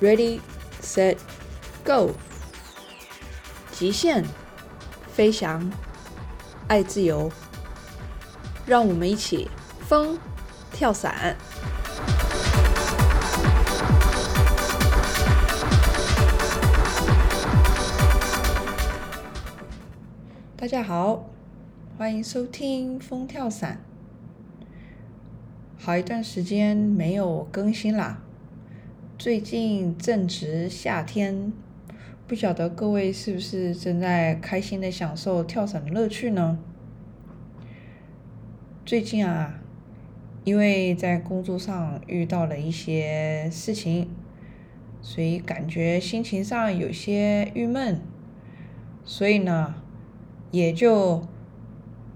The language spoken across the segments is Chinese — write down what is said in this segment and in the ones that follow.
，Ready, set, go！极限飞翔，爱自由，让我们一起风跳伞！大家好，欢迎收听风跳伞。好一段时间没有更新啦，最近正值夏天，不晓得各位是不是正在开心的享受跳伞的乐趣呢？最近啊，因为在工作上遇到了一些事情，所以感觉心情上有些郁闷，所以呢，也就。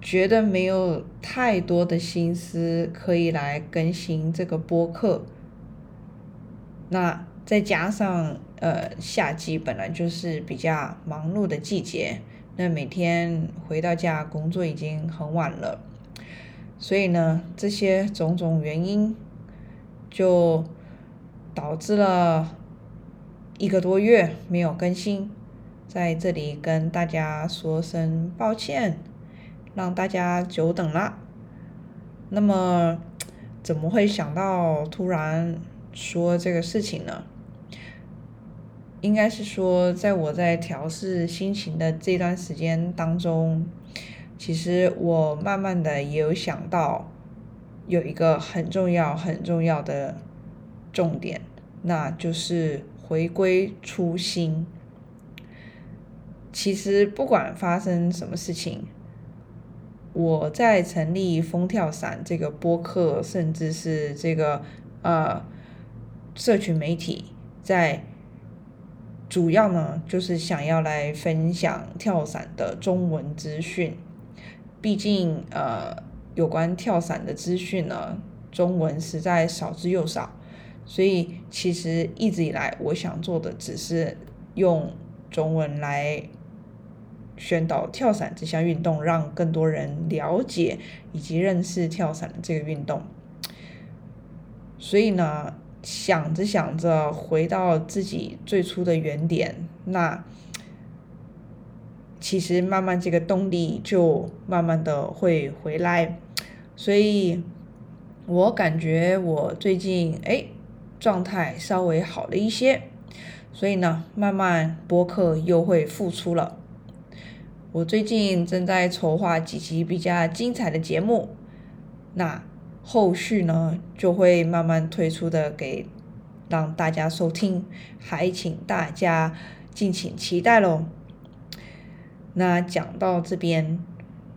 觉得没有太多的心思可以来更新这个播客，那再加上呃夏季本来就是比较忙碌的季节，那每天回到家工作已经很晚了，所以呢这些种种原因就导致了一个多月没有更新，在这里跟大家说声抱歉。让大家久等了。那么，怎么会想到突然说这个事情呢？应该是说，在我在调试心情的这段时间当中，其实我慢慢的也有想到，有一个很重要很重要的重点，那就是回归初心。其实不管发生什么事情。我在成立风跳伞这个播客，甚至是这个呃社群媒体，在主要呢就是想要来分享跳伞的中文资讯。毕竟呃有关跳伞的资讯呢，中文实在少之又少，所以其实一直以来我想做的只是用中文来。宣导跳伞这项运动，让更多人了解以及认识跳伞的这个运动。所以呢，想着想着，回到自己最初的原点，那其实慢慢这个动力就慢慢的会回来。所以我感觉我最近哎状态稍微好了一些，所以呢，慢慢播客又会复出了。我最近正在筹划几期比较精彩的节目，那后续呢就会慢慢推出的给让大家收听，还请大家敬请期待喽。那讲到这边，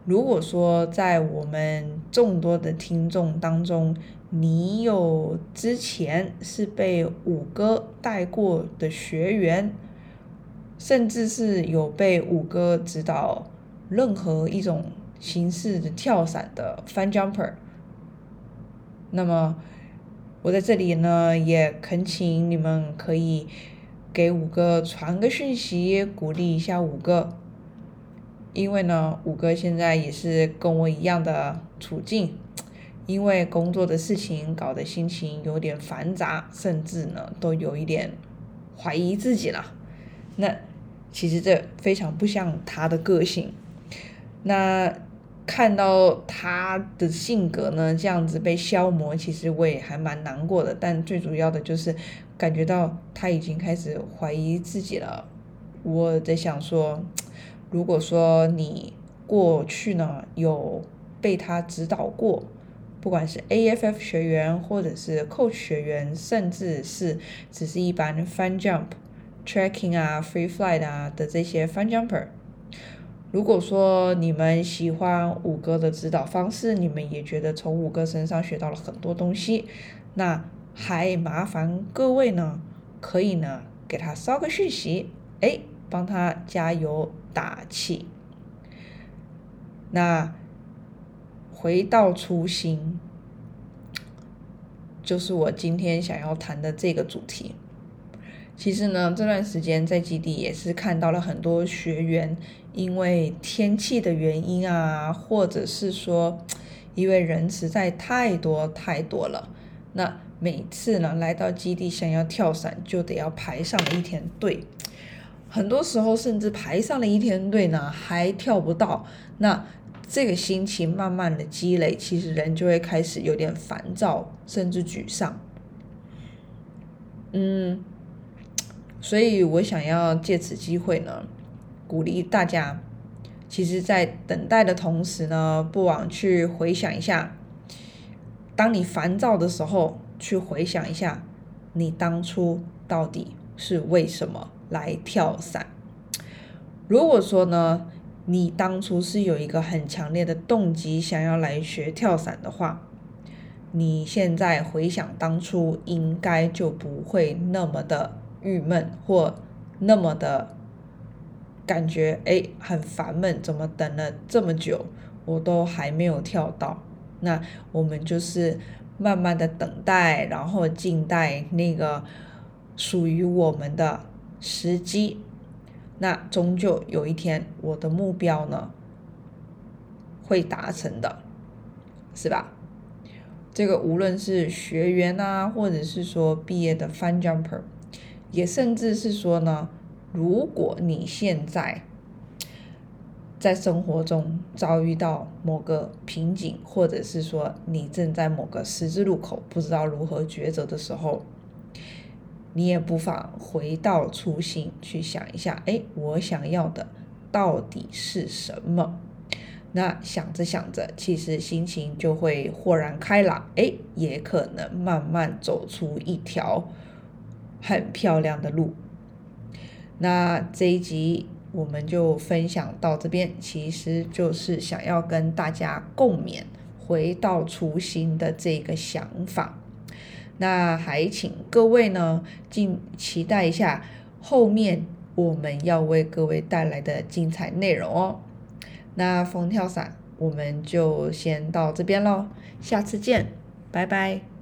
如果说在我们众多的听众当中，你有之前是被五哥带过的学员。甚至是有被五哥指导任何一种形式的跳伞的 fun jumper，那么我在这里呢也恳请你们可以给五哥传个讯息，鼓励一下五哥，因为呢五哥现在也是跟我一样的处境，因为工作的事情搞得心情有点繁杂，甚至呢都有一点怀疑自己了，那。其实这非常不像他的个性，那看到他的性格呢这样子被消磨，其实我也还蛮难过的。但最主要的就是感觉到他已经开始怀疑自己了。我在想说，如果说你过去呢有被他指导过，不管是 AFF 学员，或者是 Coach 学员，甚至是只是一般 Fun Jump。Tracking 啊，Free Flight 啊的这些 Fun Jumper，如果说你们喜欢五哥的指导方式，你们也觉得从五哥身上学到了很多东西，那还麻烦各位呢，可以呢给他捎个讯息，哎，帮他加油打气。那回到初心，就是我今天想要谈的这个主题。其实呢，这段时间在基地也是看到了很多学员，因为天气的原因啊，或者是说，因为人实在太多太多了，那每次呢来到基地想要跳伞，就得要排上了一天队，很多时候甚至排上了一天队呢，还跳不到。那这个心情慢慢的积累，其实人就会开始有点烦躁，甚至沮丧。嗯，所以我想要借此机会呢，鼓励大家，其实，在等待的同时呢，不妨去回想一下，当你烦躁的时候，去回想一下，你当初到底是为什么来跳伞？如果说呢，你当初是有一个很强烈的动机想要来学跳伞的话，你现在回想当初，应该就不会那么的郁闷，或那么的感觉哎很烦闷，怎么等了这么久，我都还没有跳到？那我们就是慢慢的等待，然后静待那个属于我们的时机。那终究有一天，我的目标呢会达成的，是吧？这个无论是学员啊，或者是说毕业的 fun jumper，也甚至是说呢，如果你现在在生活中遭遇到某个瓶颈，或者是说你正在某个十字路口不知道如何抉择的时候，你也不妨回到初心去想一下，哎，我想要的到底是什么？那想着想着，其实心情就会豁然开朗，哎，也可能慢慢走出一条很漂亮的路。那这一集我们就分享到这边，其实就是想要跟大家共勉回到初心的这个想法。那还请各位呢，敬期待一下后面我们要为各位带来的精彩内容哦。那风跳伞，我们就先到这边喽，下次见，拜拜。